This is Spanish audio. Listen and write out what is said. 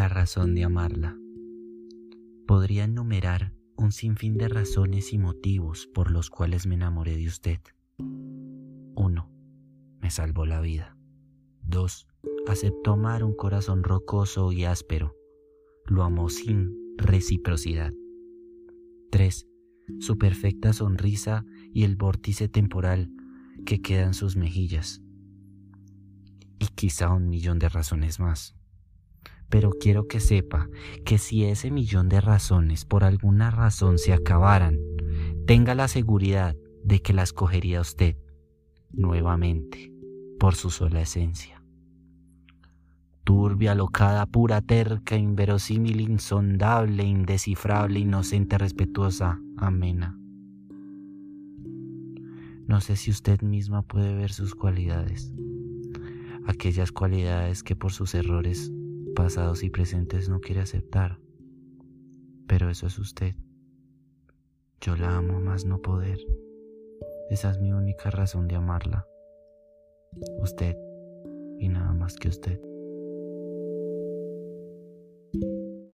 La razón de amarla. Podría enumerar un sinfín de razones y motivos por los cuales me enamoré de usted. 1. Me salvó la vida. 2. Aceptó amar un corazón rocoso y áspero. Lo amó sin reciprocidad. 3. Su perfecta sonrisa y el vórtice temporal que queda en sus mejillas. Y quizá un millón de razones más. Pero quiero que sepa que si ese millón de razones por alguna razón se acabaran, tenga la seguridad de que las cogería usted nuevamente por su sola esencia. Turbia, locada, pura, terca, inverosímil, insondable, indescifrable, inocente, respetuosa, amena. No sé si usted misma puede ver sus cualidades, aquellas cualidades que por sus errores pasados y presentes no quiere aceptar. Pero eso es usted. Yo la amo más no poder. Esa es mi única razón de amarla. Usted y nada más que usted.